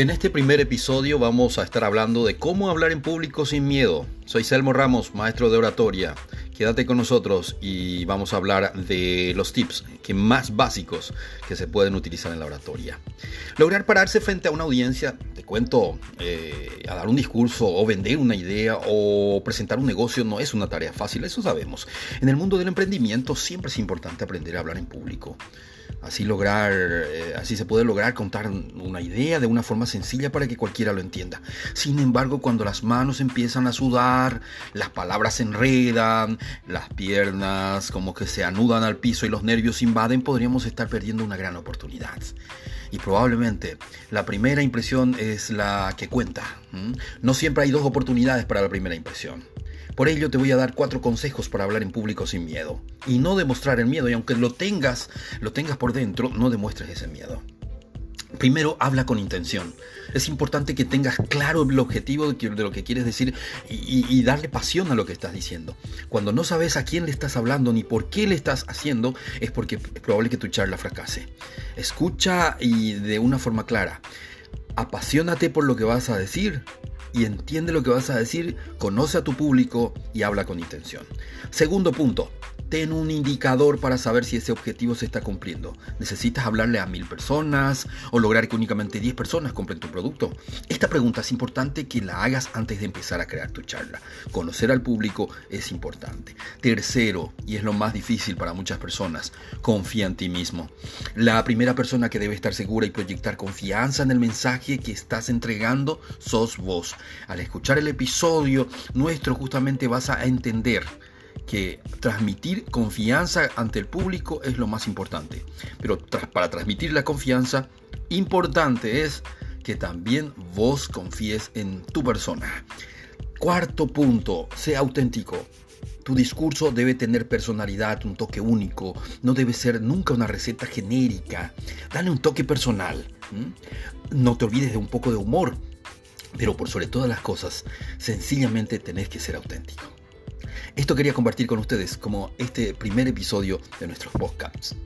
En este primer episodio vamos a estar hablando de cómo hablar en público sin miedo. Soy Selmo Ramos, maestro de oratoria. Quédate con nosotros y vamos a hablar de los tips que más básicos que se pueden utilizar en la oratoria. Lograr pararse frente a una audiencia, te cuento, eh, a dar un discurso o vender una idea o presentar un negocio no es una tarea fácil, eso sabemos. En el mundo del emprendimiento siempre es importante aprender a hablar en público. Así lograr, eh, así se puede lograr contar una idea de una forma sencilla para que cualquiera lo entienda. Sin embargo, cuando las manos empiezan a sudar, las palabras se enredan, las piernas como que se anudan al piso y los nervios invaden, podríamos estar perdiendo una gran oportunidad. Y probablemente la primera impresión es la que cuenta. No siempre hay dos oportunidades para la primera impresión. Por ello te voy a dar cuatro consejos para hablar en público sin miedo. Y no demostrar el miedo, y aunque lo tengas, lo tengas por dentro, no demuestres ese miedo. Primero, habla con intención. Es importante que tengas claro el objetivo de, lo que quieres decir y, darle pasión a lo que estás diciendo. Cuando no sabes a quién le estás hablando ni por qué le estás haciendo, es porque es probable que tu charla fracase. Escucha y de una forma clara. Apasionate por lo que vas a decir y entiende lo que vas a decir, conoce a tu público y habla con intención. Segundo punto, ten un indicador para saber si ese objetivo se está cumpliendo. ¿Necesitas hablarle a mil personas o lograr que únicamente 10 personas compren tu producto? Esta pregunta es importante que la hagas antes de empezar a crear tu charla. Conocer al público es importante. Tercero, y es lo más difícil para muchas personas, confía en ti mismo. La primera persona que debe estar segura y proyectar confianza en el mensaje que estás entregando sos vos. Al escuchar el episodio nuestro justamente vas a entender que transmitir confianza ante el público es lo más importante. Pero para transmitir la confianza, importante es que también vos confíes en tu persona. Cuarto punto, sea auténtico. Tu discurso debe tener personalidad, un toque único, no debe ser nunca una receta genérica. Dale un toque personal. No te olvides de un poco de humor, pero por sobre todas las cosas, sencillamente tenés que ser auténtico. Esto quería compartir con ustedes como este primer episodio de nuestros podcasts.